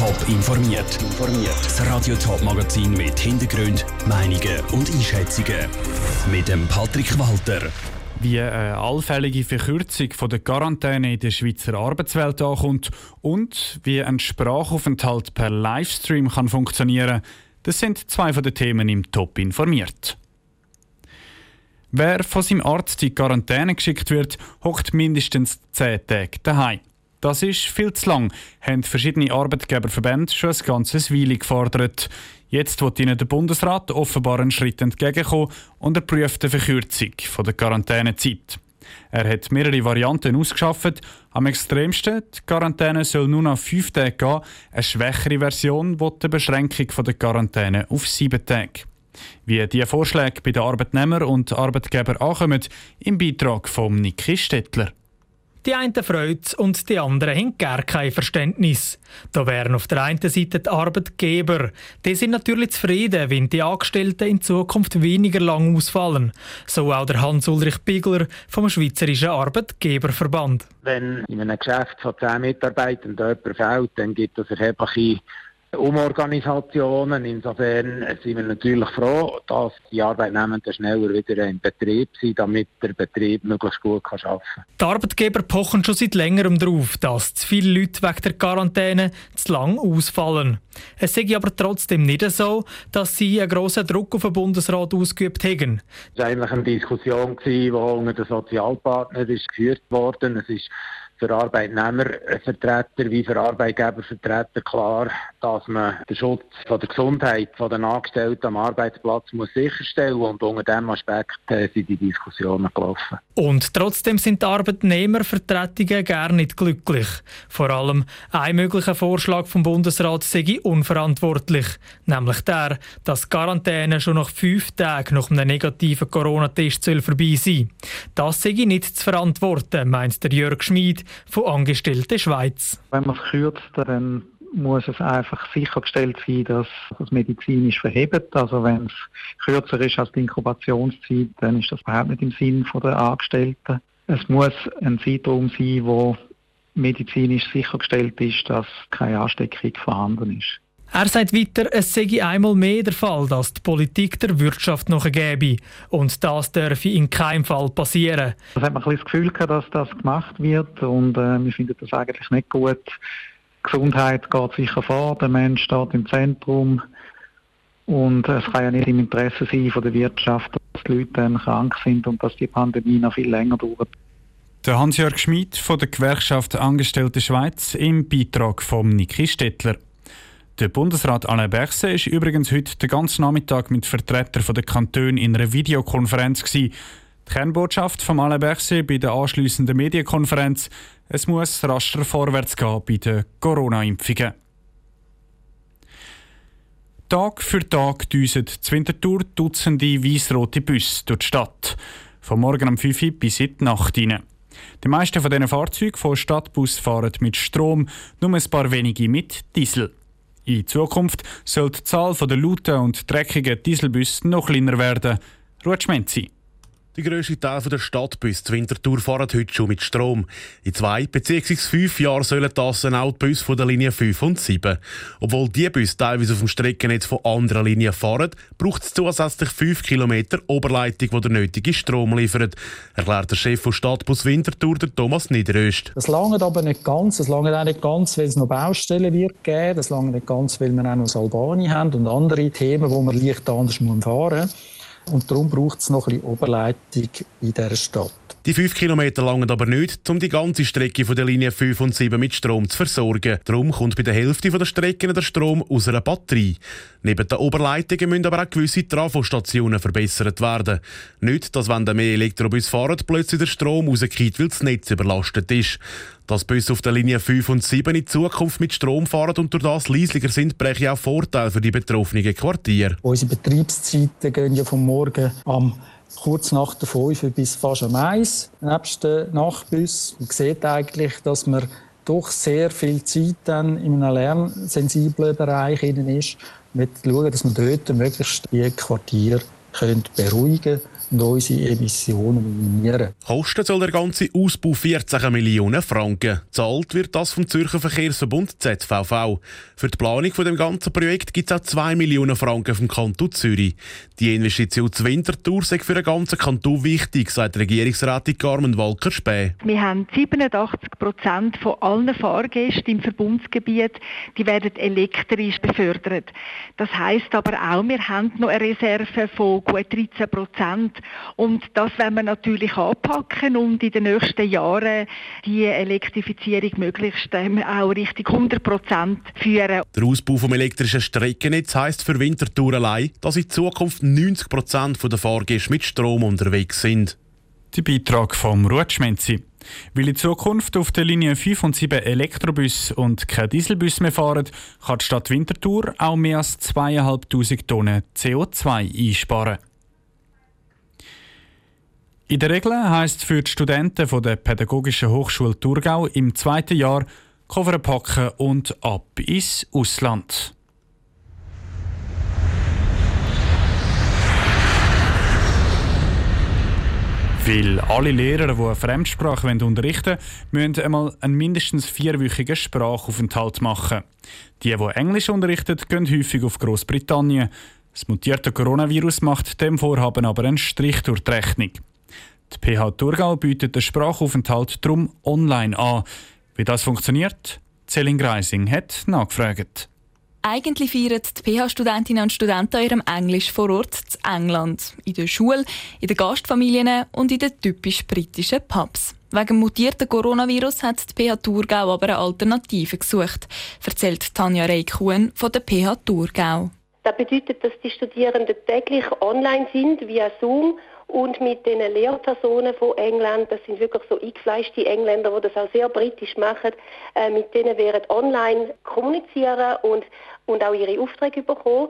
Top informiert. Das Radio Top Magazin mit Hintergrund, Meinungen und Einschätzungen mit dem Patrick Walter. Wie eine allfällige Verkürzung von der Quarantäne in der Schweizer Arbeitswelt ankommt und wie ein Sprachaufenthalt per Livestream kann funktionieren, das sind zwei von den Themen im Top informiert. Wer von seinem Arzt in Quarantäne geschickt wird, hockt mindestens 10 Tage daheim. Das ist viel zu lang, haben verschiedene Arbeitgeberverbände schon ein ganzes Weile gefordert. Jetzt wird ihnen der Bundesrat offenbar einen Schritt entgegenkommen und er prüft eine Verkürzung von der Quarantänezeit. Er hat mehrere Varianten ausgeschafft. Am extremsten, die Quarantäne soll nur noch fünf Tage gehen. Eine schwächere Version will die Beschränkung der Quarantäne auf sieben Tage. Wie diese Vorschläge bei den Arbeitnehmern und Arbeitgebern ankommen, im Beitrag von Niki Stettler. Die einen freut und die anderen haben gar kein Verständnis. Da wären auf der einen Seite die Arbeitgeber. Die sind natürlich zufrieden, wenn die Angestellten in Zukunft weniger lang ausfallen. So auch der Hans-Ulrich Bigler vom Schweizerischen Arbeitgeberverband. Wenn in einem Geschäft von 10 Mitarbeitern jemand fehlt, dann gibt es erhebliche Umorganisationen. Insofern sind wir natürlich froh, dass die Arbeitnehmenden schneller wieder in Betrieb sind, damit der Betrieb möglichst gut arbeiten kann. Die Arbeitgeber pochen schon seit längerem darauf, dass zu viele Leute wegen der Quarantäne zu lang ausfallen. Es sei aber trotzdem nicht so, dass sie einen grossen Druck auf den Bundesrat ausgeübt hätten. Es war eigentlich eine Diskussion, die unter den Sozialpartnern geführt wurde. Es ist für Arbeitnehmervertreter wie für Arbeitgebervertreter klar, dass man den Schutz von der Gesundheit der Angestellten am Arbeitsplatz muss sicherstellen muss. Und unter diesem Aspekt äh, sind die Diskussionen gelaufen. Und trotzdem sind die Arbeitnehmervertretungen gar nicht glücklich. Vor allem ein möglicher Vorschlag vom Bundesrat sei unverantwortlich, nämlich der, dass Quarantäne schon nach fünf Tagen nach einem negativen Corona-Test vorbei sein Das sei nicht zu verantworten, meint der Jörg Schmid, von Angestellten Schweiz. Wenn man es kürzt, dann muss es einfach sichergestellt sein, dass es medizinisch verhebt. Also wenn es kürzer ist als die Inkubationszeit, dann ist das überhaupt nicht im Sinn der Angestellten. Es muss ein Zeitraum sein, wo medizinisch sichergestellt ist, dass keine Ansteckung vorhanden ist. Er sagt weiter, es sei einmal mehr der Fall, dass die Politik der Wirtschaft nachgebe. Und das dürfe in keinem Fall passieren. Es hat man ein das Gefühl gehabt, dass das gemacht wird und äh, wir finden das eigentlich nicht gut. Gesundheit geht sicher vor, der Mensch steht im Zentrum und es kann ja nicht im Interesse sein von der Wirtschaft, dass die Leute dann krank sind und dass die Pandemie noch viel länger dauert. Der Hans-Jörg Schmid von der Gewerkschaft Angestellte Schweiz im Beitrag von Niki Stettler. Der Bundesrat Alain Berset ist übrigens heute den ganzen Nachmittag mit Vertretern der Kantone in einer Videokonferenz. Gewesen. Die Kernbotschaft von Alain Berset bei der anschliessenden Medienkonferenz: Es muss raster vorwärts gehen bei den Corona-Impfungen. Tag für Tag düsen die Wintertour Dutzende weißrote Busse durch die Stadt. Von morgen um 5 Uhr bis in die Nacht hinein. Die meisten von diesen Fahrzeugen von Stadtbus fahren mit Strom, nur ein paar wenige mit Diesel. In Zukunft soll die Zahl der lauten und dreckigen Dieselbusse noch kleiner werden. Rutschmenzi. Die grösste Teil der Stadtbus zur Wintertour fahren heute schon mit Strom. In zwei bzw. fünf Jahren sollen das auch die Busse von der Linie 5 und 7. Obwohl die Busse teilweise auf dem Streckennetz von anderen Linien fahren, braucht es zusätzlich 5 km Oberleitung, die der nötige Strom liefert, erklärt der Chef von Stadtbus Wintertour, der Thomas Niederöst. Das lange aber nicht ganz. Das lange auch nicht ganz, weil es noch Baustellen wird geben. Das lange nicht ganz, weil wir auch noch Albanien haben und andere Themen, wo man leicht anders fahren muss. Und darum braucht es noch ein bisschen Oberleitung in dieser Stadt. Die 5 Kilometer langen aber nicht, um die ganze Strecke von der Linie 5 und 7 mit Strom zu versorgen. Darum kommt bei der Hälfte der Strecken der Strom aus einer Batterie. Neben den Oberleitungen müssen aber auch gewisse Trafostationen verbessert werden. Nicht, dass wenn mehr Elektrobus fahren, plötzlich der Strom rausgeht, weil das Netz überlastet ist. Dass Busse auf der Linie 5 und 7 in Zukunft mit Strom fahren und durch das leislicher sind, breche auch Vorteile für die betroffenen Quartiere. Unsere Betriebszeiten gehen ja vom Morgen am kurz nach der 5 bis fast am 1, nebst den Nachtbus. Man sieht eigentlich, dass man doch sehr viel Zeit dann in einem lernsensiblen Bereich ist, mit schauen, dass man dort möglichst die Quartiere beruhigen und unsere Emissionen minimieren. Kosten soll der ganze Ausbau 14 Millionen Franken. Zahlt wird das vom Zürcher Verkehrsverbund ZVV. Für die Planung von dem ganzen Projekt gibt es auch 2 Millionen Franken vom Kanton Zürich. Die Investition zur Wintertour sei für den ganzen Kanton wichtig, sagt Regierungsrätin Carmen Walker-Späh. Wir haben 87 Prozent von allen Fahrgästen im Verbundsgebiet, die werden elektrisch befördert. Das heißt aber auch, wir haben noch eine Reserve von gut 13 Prozent und das werden wir natürlich anpacken und in den nächsten Jahren die Elektrifizierung möglichst ähm, auch Richtung 100 Prozent führen. Der Ausbau vom elektrischen Streckennetz heisst für Winterthur allein, dass in Zukunft 90 Prozent der Fahrgäste mit Strom unterwegs sind. Der Beitrag vom Rutschmenzi. Weil in Zukunft auf der Linie 5 und 7 Elektrobus und kein Dieselbus mehr fahren, kann die Stadt Winterthur auch mehr als 2'500 Tonnen CO2 einsparen. In der Regel heisst für die Studenten von der Pädagogischen Hochschule Thurgau im zweiten Jahr Koffer packen und ab ins Ausland. Weil alle Lehrer, die eine Fremdsprache unterrichten wollen, müssen einmal einen mindestens vierwöchigen Sprachaufenthalt machen. Die, die Englisch unterrichten, gehen häufig auf Großbritannien. Das mutierte Coronavirus macht dem Vorhaben aber einen Strich durch die Rechnung. Die PH Thurgau bietet den Sprachaufenthalt darum online an. Wie das funktioniert? Celine Greising hat nachgefragt. Eigentlich feiern die PH-Studentinnen und Studenten ihrem Englisch vor Ort zu England. In der Schule, in den Gastfamilien und in den typisch britischen Pubs. Wegen mutierten Coronavirus hat die PH Thurgau aber eine Alternative gesucht, erzählt Tanja Reikuhn von der PH Thurgau. Das bedeutet, dass die Studierenden täglich online sind via Zoom und mit den Lehrpersonen von England, das sind wirklich so eingefleischte Engländer, die das auch sehr britisch machen, äh, mit denen werden online kommunizieren und, und auch ihre Aufträge bekommen.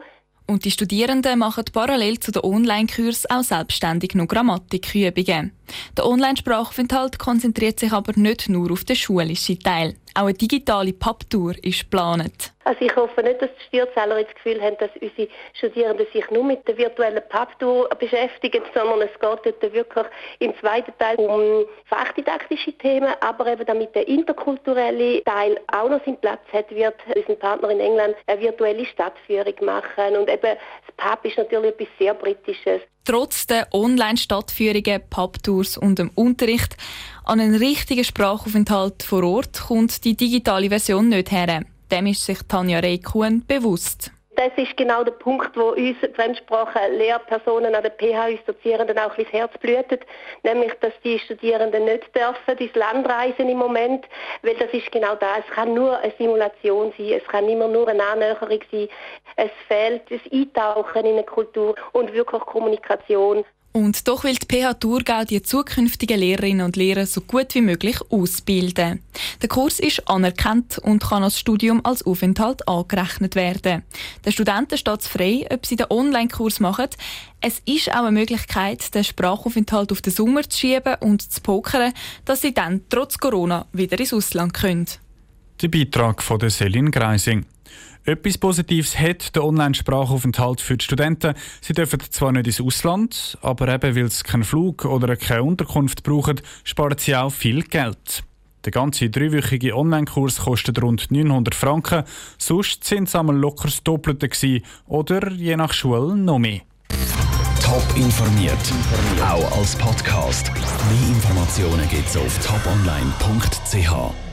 Und die Studierenden machen parallel zu den Online-Kursen auch selbstständig noch Grammatikübungen. Der Online-Sprachaufenthalt konzentriert sich aber nicht nur auf den schulischen Teil. Auch eine digitale Pubtour ist geplant. Also ich hoffe nicht, dass die Steuerzahler das Gefühl haben, dass unsere Studierenden sich nur mit der virtuellen Pubtour beschäftigen, sondern es geht dort wirklich im zweiten Teil um fachdidaktische Themen, aber eben damit der interkulturelle Teil auch noch seinen Platz hat, wird unser Partner in England eine virtuelle Stadtführung machen und eben das Pub ist natürlich etwas sehr Britisches. Trotz der Online-Stadtführungen, Pubtours und dem Unterricht an einen richtigen Sprachaufenthalt vor Ort kommt die digitale Version nicht her. Dem ist sich Tanja Reikuhn bewusst. Das ist genau der Punkt, wo uns Fremdsprachen-Lehrpersonen an der PH, uns Dozierenden auch ein Herz blutet, nämlich, dass die Studierenden nicht dürfen ins Land reisen im Moment, weil das ist genau das. Es kann nur eine Simulation sein, es kann immer nur eine Annäherung sein. Es fehlt das Eintauchen in eine Kultur und wirklich Kommunikation. Und doch will die PH Thurgau die zukünftigen Lehrerinnen und Lehrer so gut wie möglich ausbilden. Der Kurs ist anerkannt und kann als Studium als Aufenthalt angerechnet werden. Den Studenten steht es frei, ob sie den Online-Kurs machen. Es ist auch eine Möglichkeit, den Sprachaufenthalt auf den Sommer zu schieben und zu pokern, dass sie dann trotz Corona wieder ins Ausland können. Der Beitrag von der Selin Greising. Etwas Positives hat der Online-Sprachaufenthalt für die Studenten. Sie dürfen zwar nicht ins Ausland, aber eben weil sie keinen Flug oder keine Unterkunft brauchen, sparen sie auch viel Geld. Der ganze dreiwöchige Online-Kurs kostet rund 900 Franken. Sonst sind es einmal locker das Doppelte gewesen, oder je nach Schule noch mehr. Top informiert, auch als Podcast. Mehr Informationen gibt es auf toponline.ch.